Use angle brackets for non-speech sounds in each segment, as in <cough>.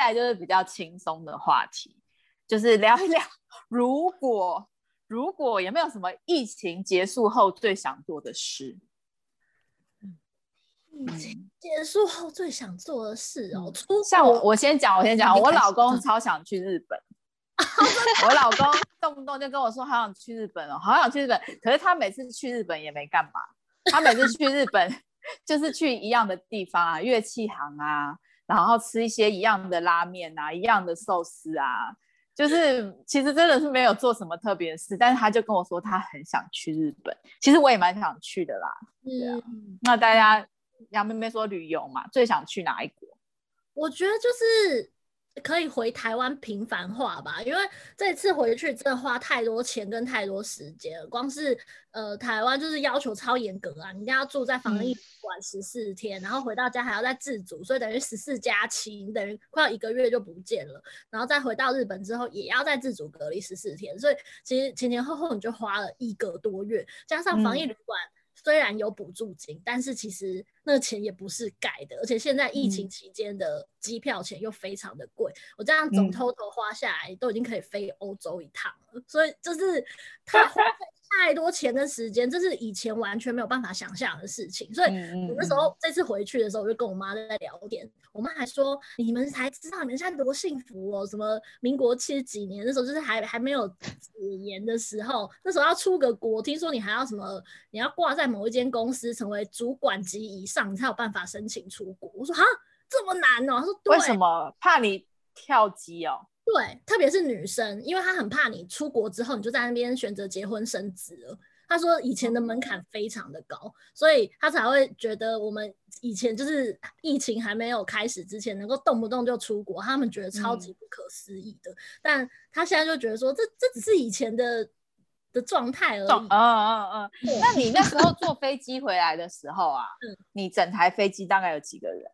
来就是比较轻松的话题，就是聊一聊，如果如果有没有什么疫情结束后最想做的事？疫情结束后最想做的事哦，出像我，我先讲，我先讲，我老公超想去日本。我老公动不动就跟我说好想去日本哦，好想去日本。可是他每次去日本也没干嘛，他每次去日本 <laughs> 就是去一样的地方啊，乐器行啊，然后吃一些一样的拉面啊，一样的寿司啊，就是其实真的是没有做什么特别的事。但是他就跟我说他很想去日本，其实我也蛮想去的啦。嗯，那大家杨妹妹说旅游嘛，最想去哪一国？我觉得就是。可以回台湾平凡化吧，因为这次回去真的花太多钱跟太多时间。光是呃台湾就是要求超严格啊，你一定要住在防疫馆十四天，嗯，然后回到家还要再自主，所以等于十四加七，你等于快要一个月就不见了。然后再回到日本之后，也要再自主隔离十四天，所以其实前前后后你就花了一个多月，加上防疫旅馆。嗯虽然有补助金，但是其实那个钱也不是盖的，而且现在疫情期间的机票钱又非常的贵，嗯、我这样总偷偷花下来都已经可以飞欧洲一趟了，所以就是他花太多钱的时间，这是以前完全没有办法想象的事情。所以我那时候这次回去的时候，我就跟我妈在聊天，我妈还说：“你们才知道你们现在多幸福哦，什么民国七十几年那时候就是还还没有解严的时候，那时候要出个国，听说你还要什么，你要挂在某一间公司成为主管级以上，你才有办法申请出国。”我说：“哈，这么难哦？”她说：“对。”为什么？怕你跳级哦？对，特别是女生，因为她很怕你出国之后，你就在那边选择结婚生子了。她说以前的门槛非常的高，所以她才会觉得我们以前就是疫情还没有开始之前，能够动不动就出国，他们觉得超级不可思议的。嗯、但她现在就觉得说，这这只是以前的的状态而已。嗯嗯嗯。那你那时候坐飞机回来的时候啊，嗯、你整台飞机大概有几个人？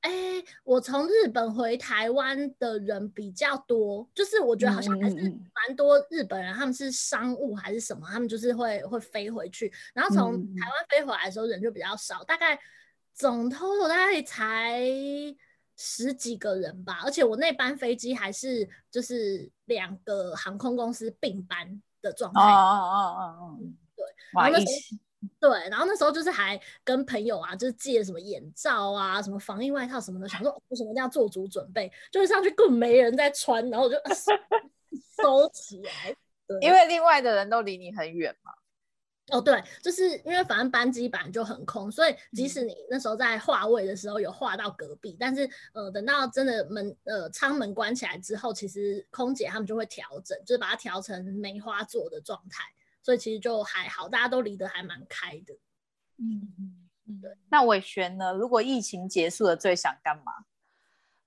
哎、欸，我从日本回台湾的人比较多，就是我觉得好像还是蛮多日本人，他们是商务还是什么，他们就是会会飞回去，然后从台湾飞回来的时候人就比较少，大概总 total 大概才十几个人吧，而且我那班飞机还是就是两个航空公司并班的状态。哦哦哦哦哦，对，然后。对，然后那时候就是还跟朋友啊，就是借什么眼罩啊、什么防疫外套什么的，想说为什么一定要做足准备，就是上去根本没人在穿，然后我就收起来。因为另外的人都离你很远嘛。哦，对，就是因为反正班机本来就很空，所以即使你那时候在划位的时候有划到隔壁，嗯、但是呃，等到真的门呃舱门关起来之后，其实空姐他们就会调整，就是把它调成梅花座的状态。所以其实就还好，大家都离得还蛮开的。嗯嗯，对。那伟璇呢？如果疫情结束了，最想干嘛？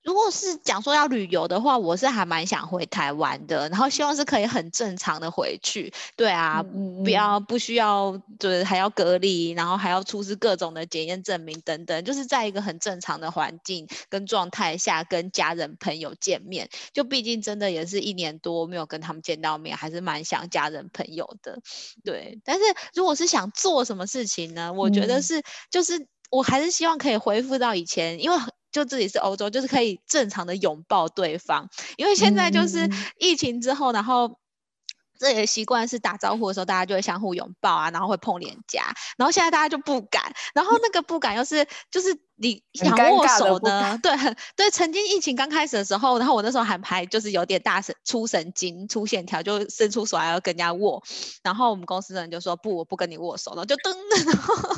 如果是讲说要旅游的话，我是还蛮想回台湾的，然后希望是可以很正常的回去。对啊，嗯、不要不需要就是还要隔离，然后还要出示各种的检验证明等等，就是在一个很正常的环境跟状态下跟家人朋友见面。就毕竟真的也是一年多没有跟他们见到面，还是蛮想家人朋友的。对，但是如果是想做什么事情呢？我觉得是、嗯、就是我还是希望可以恢复到以前，因为。就自己是欧洲，就是可以正常的拥抱对方，因为现在就是疫情之后，嗯、然后这里的习惯是打招呼的时候，大家就会相互拥抱啊，然后会碰脸颊，然后现在大家就不敢，然后那个不敢又是就是你想握手呢，对，<laughs> 对，曾经疫情刚开始的时候，然后我那时候还还就是有点大神出神经出线条，就伸出手来要跟人家握，然后我们公司的人就说不，我不跟你握手。了，就噔，<laughs> 然后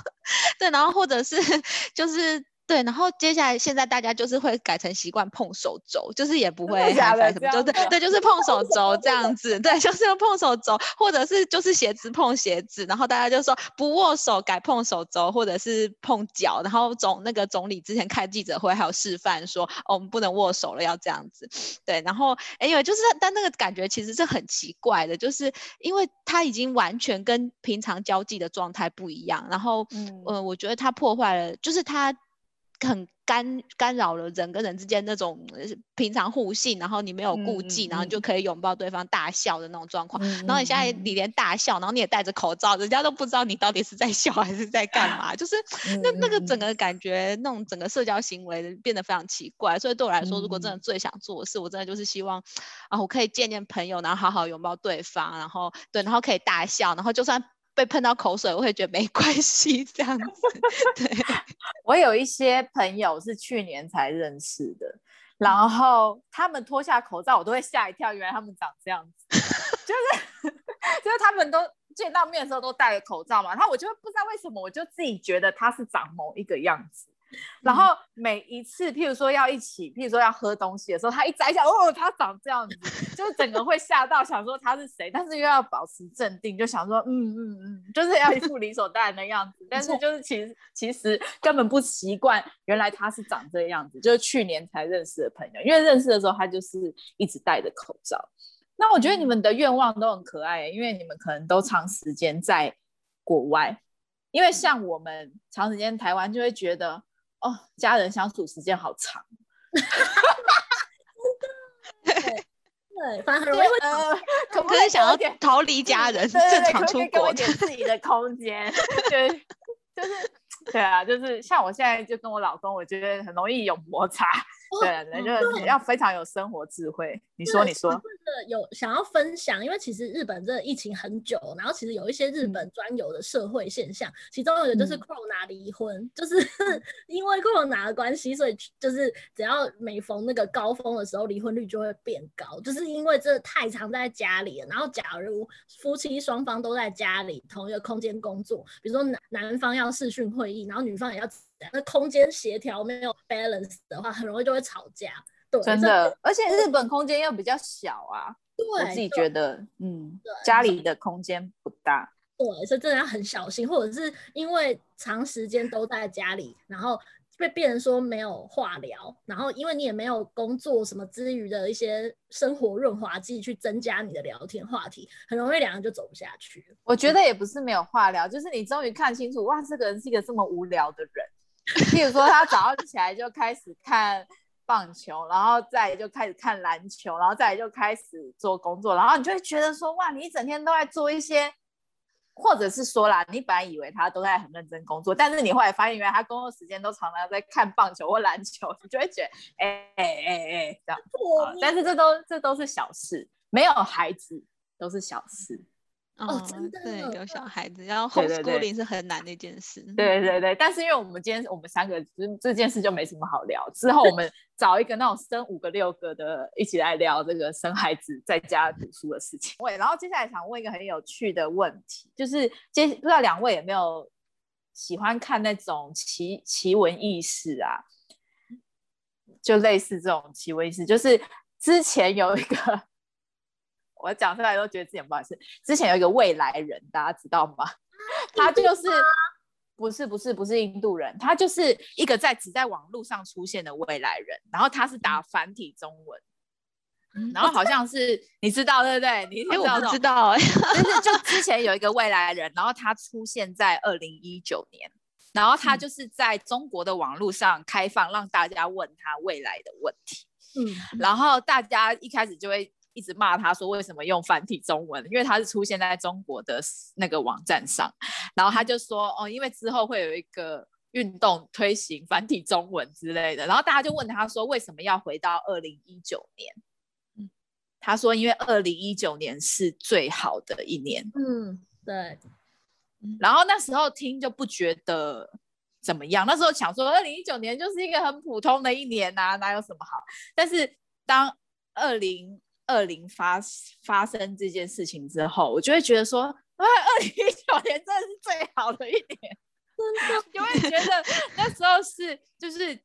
对，然后或者是 <laughs> 就是。对，然后接下来现在大家就是会改成习惯碰手肘，就是也不会还什么，就是对，就是碰手肘这样 <laughs> 子，对，就是要碰手肘，或者是就是鞋子碰鞋子，然后大家就说不握手改碰手肘，或者是碰脚，然后总那个总理之前开记者会还有示范说，哦，我们不能握手了，要这样子，对，然后哎呦，就是但那个感觉其实是很奇怪的，就是因为他已经完全跟平常交际的状态不一样，然后嗯、呃，我觉得他破坏了，就是他。很干干扰了人跟人之间那种平常互信，然后你没有顾忌，嗯、然后你就可以拥抱对方大笑的那种状况。嗯、然后你现在你连大笑，然后你也戴着口罩，人家都不知道你到底是在笑还是在干嘛，就是 <laughs> 那那个整个感觉，那种整个社交行为变得非常奇怪。所以对我来说，如果真的最想做的事，我真的就是希望啊，我可以见见朋友，然后好好拥抱对方，然后对，然后可以大笑，然后就算。被喷到口水，我会觉得没关系，这样子。对，<laughs> 我有一些朋友是去年才认识的，然后他们脱下口罩，我都会吓一跳，原来他们长这样子，就是 <laughs> 就是他们都见到面的时候都戴了口罩嘛，然后我就不知道为什么，我就自己觉得他是长某一个样子。然后每一次，譬如说要一起，譬如说要喝东西的时候，他一摘下，哦，他长这样子，就是整个会吓到，想说他是谁，但是又要保持镇定，就想说，嗯嗯嗯，就是要一副理所当然的样子，但是就是其实其实根本不习惯，原来他是长这样子，就是去年才认识的朋友，因为认识的时候他就是一直戴着口罩。那我觉得你们的愿望都很可爱，因为你们可能都长时间在国外，因为像我们长时间台湾就会觉得。哦，家人相处时间好长，对对，反正很容易会呃，可不可以想要逃离家人，正常出国，给自己的空间，<laughs> 对，就是对啊，就是像我现在就跟我老公，我觉得很容易有摩擦。对，那就要非常有生活智慧。你说，你说，有想要分享，因为其实日本这疫情很久，然后其实有一些日本专有的社会现象，其中有一个就是 Corona 离婚，就是 <laughs> 因为 Corona 的关系，所以就是只要每逢那个高峰的时候，离婚率就会变高，就是因为这太常在家里了。然后，假如夫妻双方都在家里同一个空间工作，比如说男男方要视讯会议，然后女方也要。那空间协调没有 balance 的话，很容易就会吵架。对，真的，而且日本空间又比较小啊。对，我自己觉得，嗯，家里的空间不大。对，所以真的要很小心，或者是因为长时间都在家里，然后被别人说没有话聊，然后因为你也没有工作什么之余的一些生活润滑剂去增加你的聊天话题，很容易两个人就走不下去。我觉得也不是没有话聊，就是你终于看清楚，哇，这个人是一个这么无聊的人。<laughs> 譬如说，他早上起来就开始看棒球，然后再就开始看篮球，然后再就开始做工作，然后你就会觉得说，哇，你一整天都在做一些，或者是说啦，你本来以为他都在很认真工作，但是你后来发现，原来他工作时间都常常在看棒球或篮球，你就会觉得，哎哎哎哎，这样。但是这都这都是小事，没有孩子都是小事。哦，真的，对，有小孩子，然后 homeschooling 是很难的一件事。对对对，但是因为我们今天我们三个，这这件事就没什么好聊。之后我们 <laughs> 找一个那种生五个六个的，一起来聊这个生孩子在家读书的事情。<laughs> 喂，然后接下来想问一个很有趣的问题，就是接不知道两位有没有喜欢看那种奇奇闻异事啊？就类似这种奇闻异事，就是之前有一个。我讲出来都觉得自己很不好意思。之前有一个未来人，大家知道吗？他就是不是不是不是印度人，他就是一个在只在网络上出现的未来人。然后他是打繁体中文，嗯、然后好像是你知道对不对？你知道、欸、我不知道哎、欸，就是 <laughs> 就之前有一个未来人，然后他出现在二零一九年，然后他就是在中国的网络上开放，让大家问他未来的问题。嗯，然后大家一开始就会。一直骂他说为什么用繁体中文？因为他是出现在中国的那个网站上，然后他就说哦，因为之后会有一个运动推行繁体中文之类的，然后大家就问他说为什么要回到二零一九年？嗯，他说因为二零一九年是最好的一年。嗯，对。然后那时候听就不觉得怎么样，那时候想说二零一九年就是一个很普通的一年呐、啊，哪有什么好？但是当二零二零发发生这件事情之后，我就会觉得说，啊，二零一九年真的是最好的一年，真的，<laughs> 就会觉得那时候是就是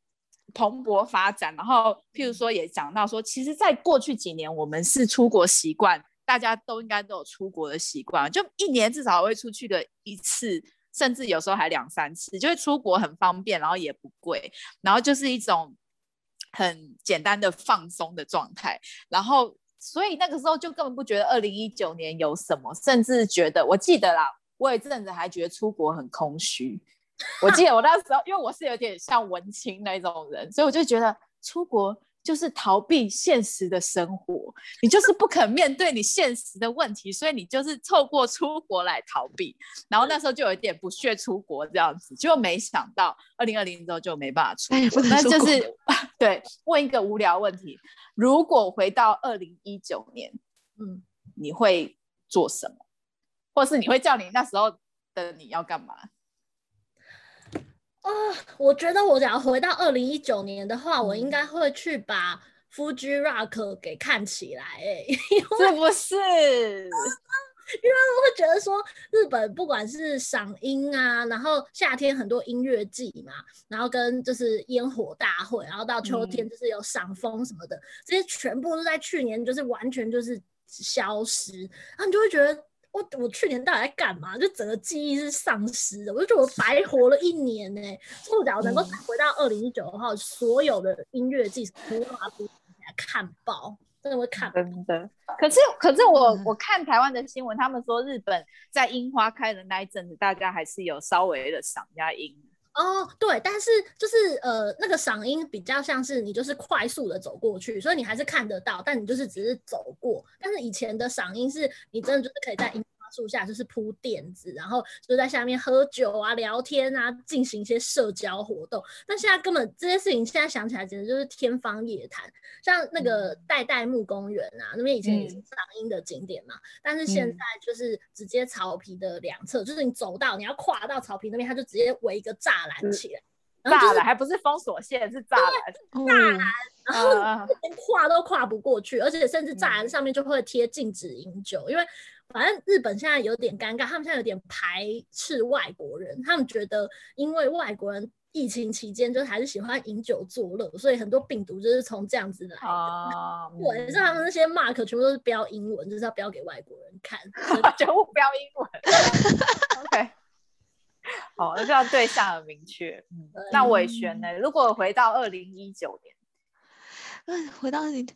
蓬勃发展。然后，譬如说也讲到说，其实，在过去几年，我们是出国习惯，大家都应该都有出国的习惯，就一年至少会出去个一次，甚至有时候还两三次，就会出国很方便，然后也不贵，然后就是一种很简单的放松的状态，然后。所以那个时候就根本不觉得二零一九年有什么，甚至觉得我记得啦，我有一阵子还觉得出国很空虚，我记得我那时候，因为我是有点像文青那种人，所以我就觉得出国就是逃避现实的生活，你就是不肯面对你现实的问题，所以你就是透过出国来逃避。然后那时候就有一点不屑出国这样子，结果没想到二零二零之后就没办法出国。那就是 <laughs> 对，问一个无聊问题：如果回到二零一九年，嗯，你会做什么？或是你会叫你那时候的你要干嘛？啊、哦，我觉得我只要回到二零一九年的话，我应该会去把 Fuji Rock 给看起来，哎，是不是？因为我会觉得说，日本不管是赏樱啊，然后夏天很多音乐季嘛，然后跟就是烟火大会，然后到秋天就是有赏枫什么的，嗯、这些全部都在去年就是完全就是消失，然后你就会觉得。我我去年到底在干嘛？就整个记忆是丧失的，我就觉得我白活了一年呢、欸。触角能够回到二零一九的话，所有的音乐季都把它看爆，真的会看。真的。可是可是我我看台湾的新闻，他们说日本在樱花开的那一阵子，大家还是有稍微的赏一下樱。哦，对，但是就是呃，那个嗓音比较像是你就是快速的走过去，所以你还是看得到，但你就是只是走过。但是以前的嗓音是你真的就是可以在音树下就是铺垫子，然后就在下面喝酒啊、聊天啊，进行一些社交活动。但现在根本这些事情现在想起来简直就是天方夜谭。像那个代代木公园啊，那边以前也是赏樱的景点嘛，嗯，但是现在就是直接草皮的两侧，就是你走到你要跨到草皮那边，它就直接围一个栅栏起来。嗯栅栏还不是封锁线，是栅栏。栅栏，然后连跨都跨不过去，而且甚至栅栏上面就会贴禁止饮酒，因为反正日本现在有点尴尬，他们现在有点排斥外国人，他们觉得因为外国人疫情期间就还是喜欢饮酒作乐，所以很多病毒就是从这样子来的。哦，对，像他们那些 mark 全部都是标英文，就是要标给外国人看，<laughs> 全部标英文。<laughs> OK。<laughs> 哦，那这样对象很明确。嗯，那伟璇呢？如果回到二零一九年，嗯，回到二零，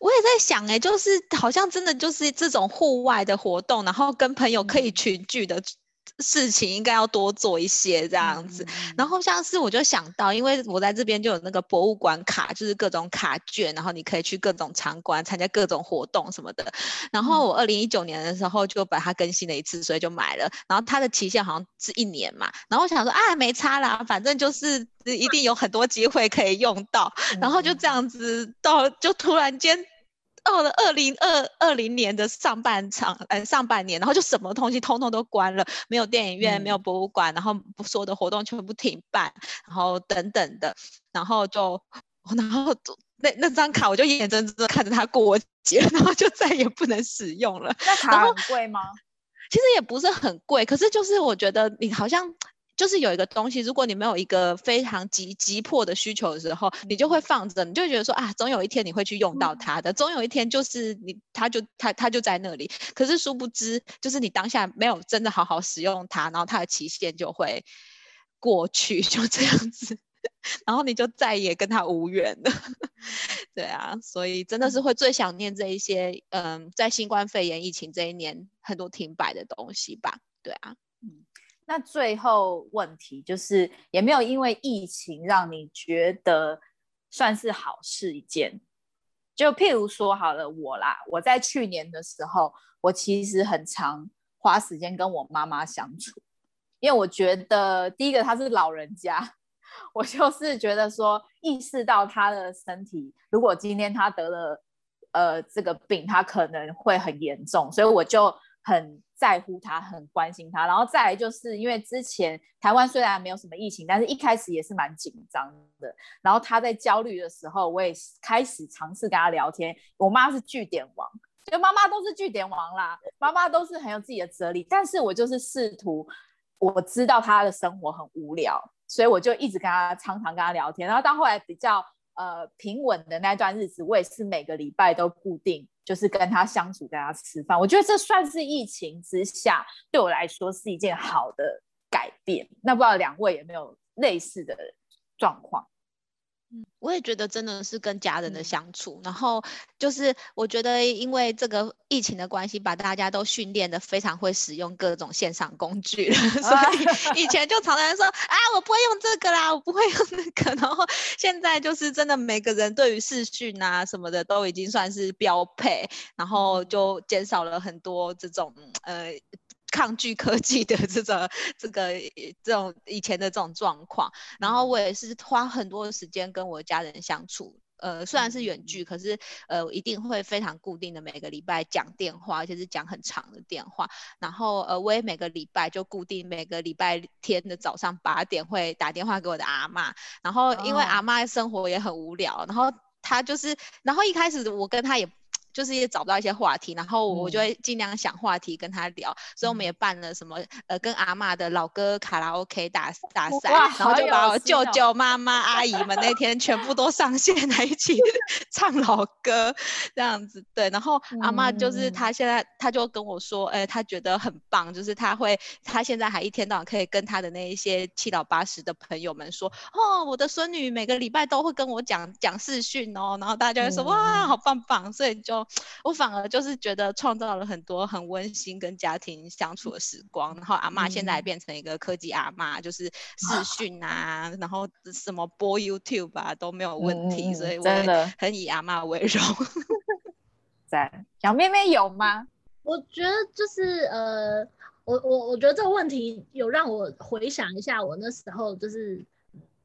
我也在想，哎，就是好像真的就是这种户外的活动，然后跟朋友可以群聚的。事情应该要多做一些这样子，嗯，然后像是我就想到，因为我在这边就有那个博物馆卡，就是各种卡券，然后你可以去各种场馆参加各种活动什么的。然后我二零一九年的时候就把它更新了一次，所以就买了。然后它的期限好像是一年嘛，然后我想说啊，没差啦，反正就是一定有很多机会可以用到。然后就这样子到，就突然间。到了二零二二零年的上半场，呃，上半年，然后就什么东西通通都关了，没有电影院，嗯、没有博物馆，然后所有的活动全部停办，然后等等的，然后就，然后那那张卡我就眼睁睁看着它过节，然后就再也不能使用了。那卡很贵吗？其实也不是很贵，可是就是我觉得你好像。就是有一个东西，如果你没有一个非常急急迫的需求的时候，你就会放着，你就会觉得说啊，总有一天你会去用到它的，总有一天就是你，它就它它就在那里。可是殊不知，就是你当下没有真的好好使用它，然后它的期限就会过去，<laughs> 就这样子，然后你就再也跟它无缘了。<laughs> 对啊，所以真的是会最想念这一些，嗯，在新冠肺炎疫情这一年很多停摆的东西吧。对啊。那最后问题就是，也没有因为疫情让你觉得算是好事一件。就譬如说，好了，我啦，我在去年的时候，我其实很常花时间跟我妈妈相处，因为我觉得第一个她是老人家，<laughs> 我就是觉得说，意识到她的身体，如果今天她得了呃这个病，她可能会很严重，所以我就很。在乎他，很关心他，然后再来就是因为之前台湾虽然没有什么疫情，但是一开始也是蛮紧张的。然后他在焦虑的时候，我也开始尝试跟他聊天。我妈是据点王，就妈妈都是据点王啦，妈妈都是很有自己的哲理。但是我就是试图，我知道他的生活很无聊，所以我就一直跟他常常跟他聊天。然后到后来比较呃平稳的那段日子，我也是每个礼拜都固定。就是跟他相处，跟他吃饭，我觉得这算是疫情之下对我来说是一件好的改变。那不知道两位有没有类似的状况？我也觉得真的是跟家人的相处，嗯、然后就是我觉得因为这个疫情的关系，把大家都训练的非常会使用各种线上工具了，<laughs> 所以 <laughs> 以前就常常说啊，我不会用这个啦，我不会用那个，然后现在就是真的每个人对于视讯啊什么的都已经算是标配，然后就减少了很多这种呃。抗拒科技的这种、这个、这种以前的这种状况，然后我也是花很多的时间跟我家人相处。呃，虽然是远距，可是呃，一定会非常固定的每个礼拜讲电话，而且是讲很长的电话。然后呃，我也每个礼拜就固定每个礼拜天的早上八点会打电话给我的阿嬷。然后因为阿嬷生活也很无聊，然后她就是，然后一开始我跟她也。就是也找不到一些话题，然后我就会尽量想话题跟他聊，嗯、所以我们也办了什么呃跟阿嬷的老歌卡拉 OK 大大赛，然后就把我舅舅妈妈阿姨们那天全部都上线来一起 <laughs> 唱老歌这样子，对，然后阿嬷就是她现在她就跟我说，哎、欸，她觉得很棒，就是她会她现在还一天到晚可以跟她的那一些七老八十的朋友们说，哦，我的孙女每个礼拜都会跟我讲讲视讯哦，然后大家就会说、嗯、哇，好棒棒，所以就。我反而就是觉得创造了很多很温馨跟家庭相处的时光，然后阿妈现在变成一个科技阿嬷，就是视讯啊，然后什么播 YouTube 啊都没有问题，所以我很以阿妈为荣。<laughs> 在小妹妹有吗？我觉得就是呃，我我我觉得这个问题有让我回想一下我那时候就是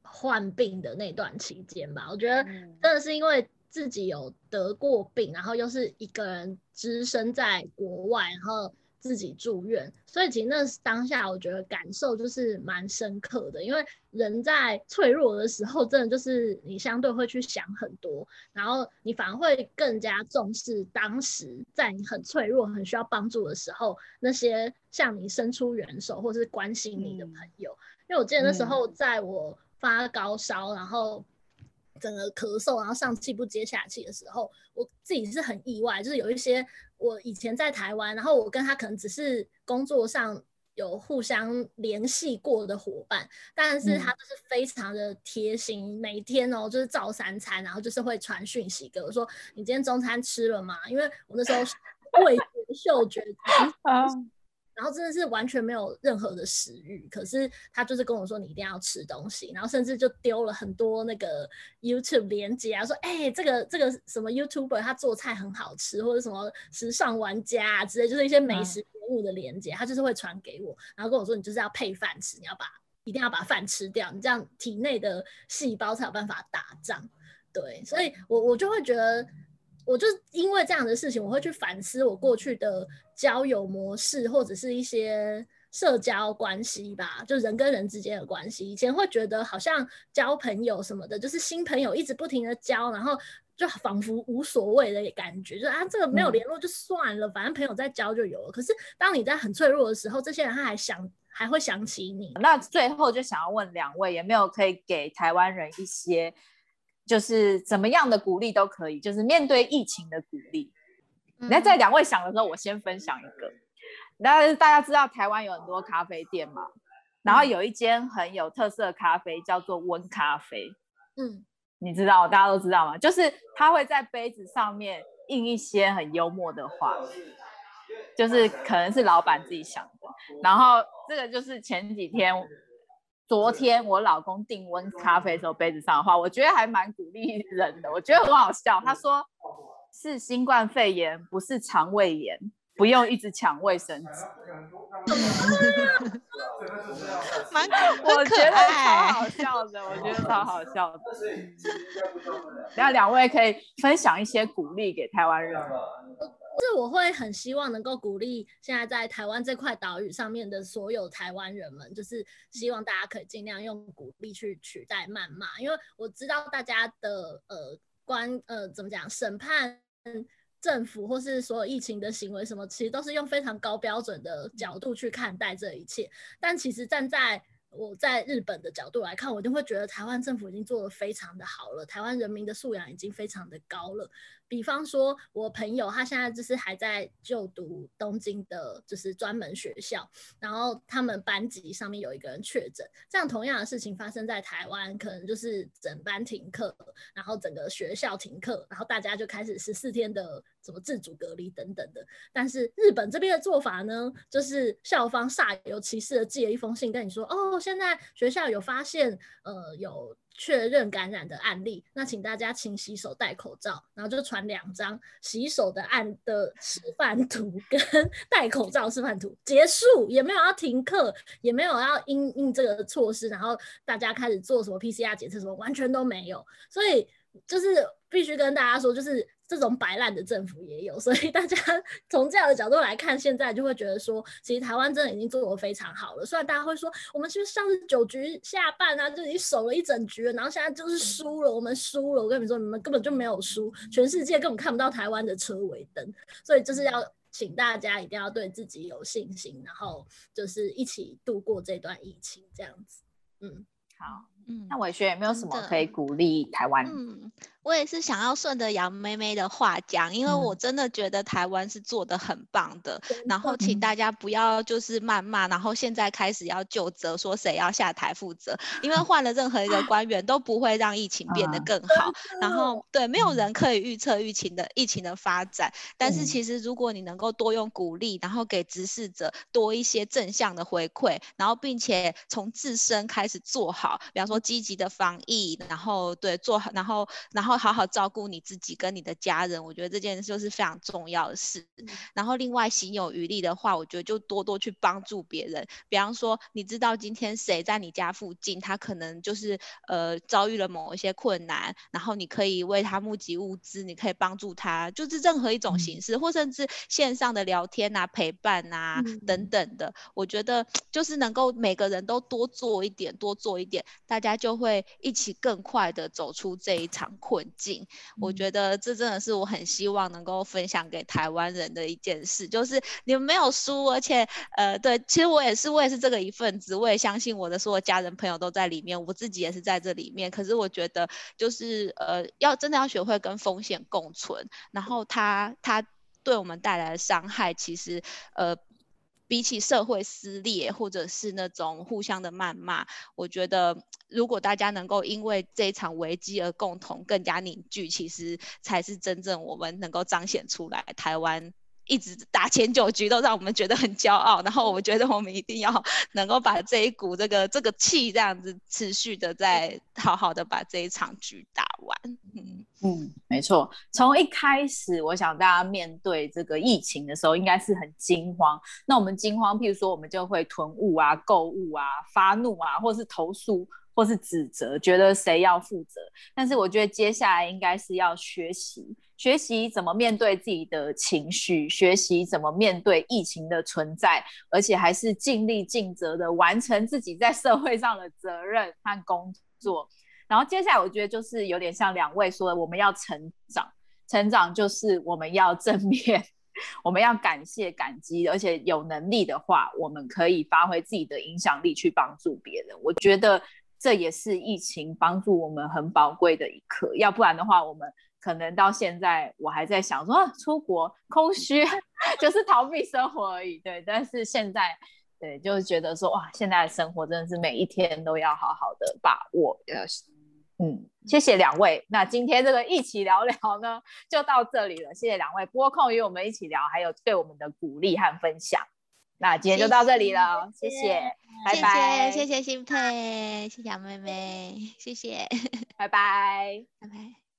患病的那段期间吧，我觉得真的是因为。自己有得过病，然后又是一个人只身在国外，然后自己住院，所以其实那当下我觉得感受就是蛮深刻的。因为人在脆弱的时候，真的就是你相对会去想很多，然后你反而会更加重视当时在你很脆弱、很需要帮助的时候，那些向你伸出援手或是关心你的朋友。嗯、因为我记得那时候在我发高烧，然后。整个咳嗽，然后上气不接下气的时候，我自己是很意外，就是有一些我以前在台湾，然后我跟他可能只是工作上有互相联系过的伙伴，但是他就是非常的贴心，嗯、每天哦就是照三餐，然后就是会传讯息给我说，你今天中餐吃了吗？因为我那时候 <laughs> 味觉嗅觉。<laughs> 然后真的是完全没有任何的食欲，可是他就是跟我说，你一定要吃东西，然后甚至就丢了很多那个 YouTube 连接啊，说哎、欸、这个这个什么 YouTuber 他做菜很好吃，或者什么时尚玩家啊之类，就是一些美食节目的连接，他就是会传给我，然后跟我说，你就是要配饭吃，你要把一定要把饭吃掉，你这样体内的细胞才有办法打仗。对，所以我我就会觉得。我就因为这样的事情，我会去反思我过去的交友模式，或者是一些社交关系吧，就人跟人之间的关系。以前会觉得好像交朋友什么的，就是新朋友一直不停的交，然后就仿佛无所谓的感觉，就啊这个没有联络就算了，反正朋友在交就有了。可是当你在很脆弱的时候，这些人他还想还会想起你。那最后就想要问两位，有没有可以给台湾人一些？就是怎么样的鼓励都可以，就是面对疫情的鼓励。那、嗯、在两位想的时候，我先分享一个。那大家知道台湾有很多咖啡店嘛，然后有一间很有特色的咖啡叫做温咖啡。嗯，你知道，大家都知道吗？就是他会在杯子上面印一些很幽默的话，就是可能是老板自己想的。然后这个就是前几天。昨天我老公订温咖啡的时候，杯子上的话，我觉得还蛮鼓励人的，我觉得很好笑。他说是新冠肺炎，不是肠胃炎，不用一直抢卫生纸。<laughs> 蛮，我觉得超好笑的，我觉得超好笑的。<laughs> 那两位可以分享一些鼓励给台湾人吗？是我会很希望能够鼓励现在在台湾这块岛屿上面的所有台湾人们，就是希望大家可以尽量用鼓励去取代谩骂，因为我知道大家的呃观呃怎么讲审判政府或是所有疫情的行为什么，其实都是用非常高标准的角度去看待这一切，但其实站在我在日本的角度来看，我就会觉得台湾政府已经做得非常的好了，台湾人民的素养已经非常的高了。比方说，我朋友他现在就是还在就读东京的，就是专门学校，然后他们班级上面有一个人确诊，这样同样的事情发生在台湾，可能就是整班停课，然后整个学校停课，然后大家就开始十四天的什么自主隔离等等的。但是日本这边的做法呢，就是校方煞有其事的寄了一封信跟你说，哦，现在学校有发现，呃，有。确认感染的案例，那请大家勤洗手、戴口罩，然后就传两张洗手的案的示范图跟 <laughs> 戴口罩示范图，结束，也没有要停课，也没有要因应这个措施，然后大家开始做什么 PCR 检测什么，完全都没有，所以就是必须跟大家说，就是。这种摆烂的政府也有，所以大家 <laughs> 从这样的角度来看，现在就会觉得说，其实台湾真的已经做得非常好了。虽然大家会说，我们是不是上次九局下半啊，就已经守了一整局了，然后现在就是输了，我们输了。我跟你们说，你们根本就没有输，全世界根本看不到台湾的车尾灯。所以就是要请大家一定要对自己有信心，然后就是一起度过这段疫情，这样子。嗯，好，嗯，那伟轩有没有什么可以鼓励台湾？嗯我也是想要顺着杨妹妹的话讲，因为我真的觉得台湾是做的很棒的。嗯、然后请大家不要就是谩骂，然后现在开始要就责，说谁要下台负责，因为换了任何一个官员都不会让疫情变得更好。嗯、然后对，没有人可以预测疫情的疫情的发展。但是其实如果你能够多用鼓励，然后给执事者多一些正向的回馈，然后并且从自身开始做好，比方说积极的防疫，然后对做好，然后然后。好好照顾你自己跟你的家人，我觉得这件事就是非常重要的事。然后另外行有余力的话，我觉得就多多去帮助别人。比方说，你知道今天谁在你家附近，他可能就是呃遭遇了某一些困难，然后你可以为他募集物资，你可以帮助他，就是任何一种形式，或甚至线上的聊天啊、陪伴啊等等的。我觉得就是能够每个人都多做一点，多做一点，大家就会一起更快的走出这一场困。困境，我觉得这真的是我很希望能够分享给台湾人的一件事，就是你们没有输，而且呃，对，其实我也是，我也是这个一份子，我也相信我的所有家人朋友都在里面，我自己也是在这里面。可是我觉得，就是呃，要真的要学会跟风险共存，然后它它对我们带来的伤害，其实呃。比起社会撕裂，或者是那种互相的谩骂，我觉得如果大家能够因为这一场危机而共同更加凝聚，其实才是真正我们能够彰显出来台湾。一直打前九局都让我们觉得很骄傲，然后我觉得我们一定要 <laughs> 能够把这一股这个这个气这样子持续的再好好的把这一场局打完。嗯，没错，从一开始我想大家面对这个疫情的时候应该是很惊慌，那我们惊慌，譬如说我们就会囤物啊、购物啊、发怒啊，或是投诉。或是指责，觉得谁要负责？但是我觉得接下来应该是要学习，学习怎么面对自己的情绪，学习怎么面对疫情的存在，而且还是尽力尽责的完成自己在社会上的责任和工作。然后接下来我觉得就是有点像两位说的，我们要成长，成长就是我们要正面，我们要感谢感激，而且有能力的话，我们可以发挥自己的影响力去帮助别人。我觉得。这也是疫情帮助我们很宝贵的一刻，要不然的话，我们可能到现在我还在想说，出国空虚，<laughs> 就是逃避生活而已。对，但是现在，对，就是觉得说，哇，现在的生活真的是每一天都要好好的把握。嗯，谢谢两位。那今天这个一起聊聊呢，就到这里了。谢谢两位拨空与我们一起聊，还有对我们的鼓励和分享。那今天就到这里了，谢谢，谢谢，拜拜，谢谢欣佩，谢谢杨妹妹，谢谢，拜拜，拜拜。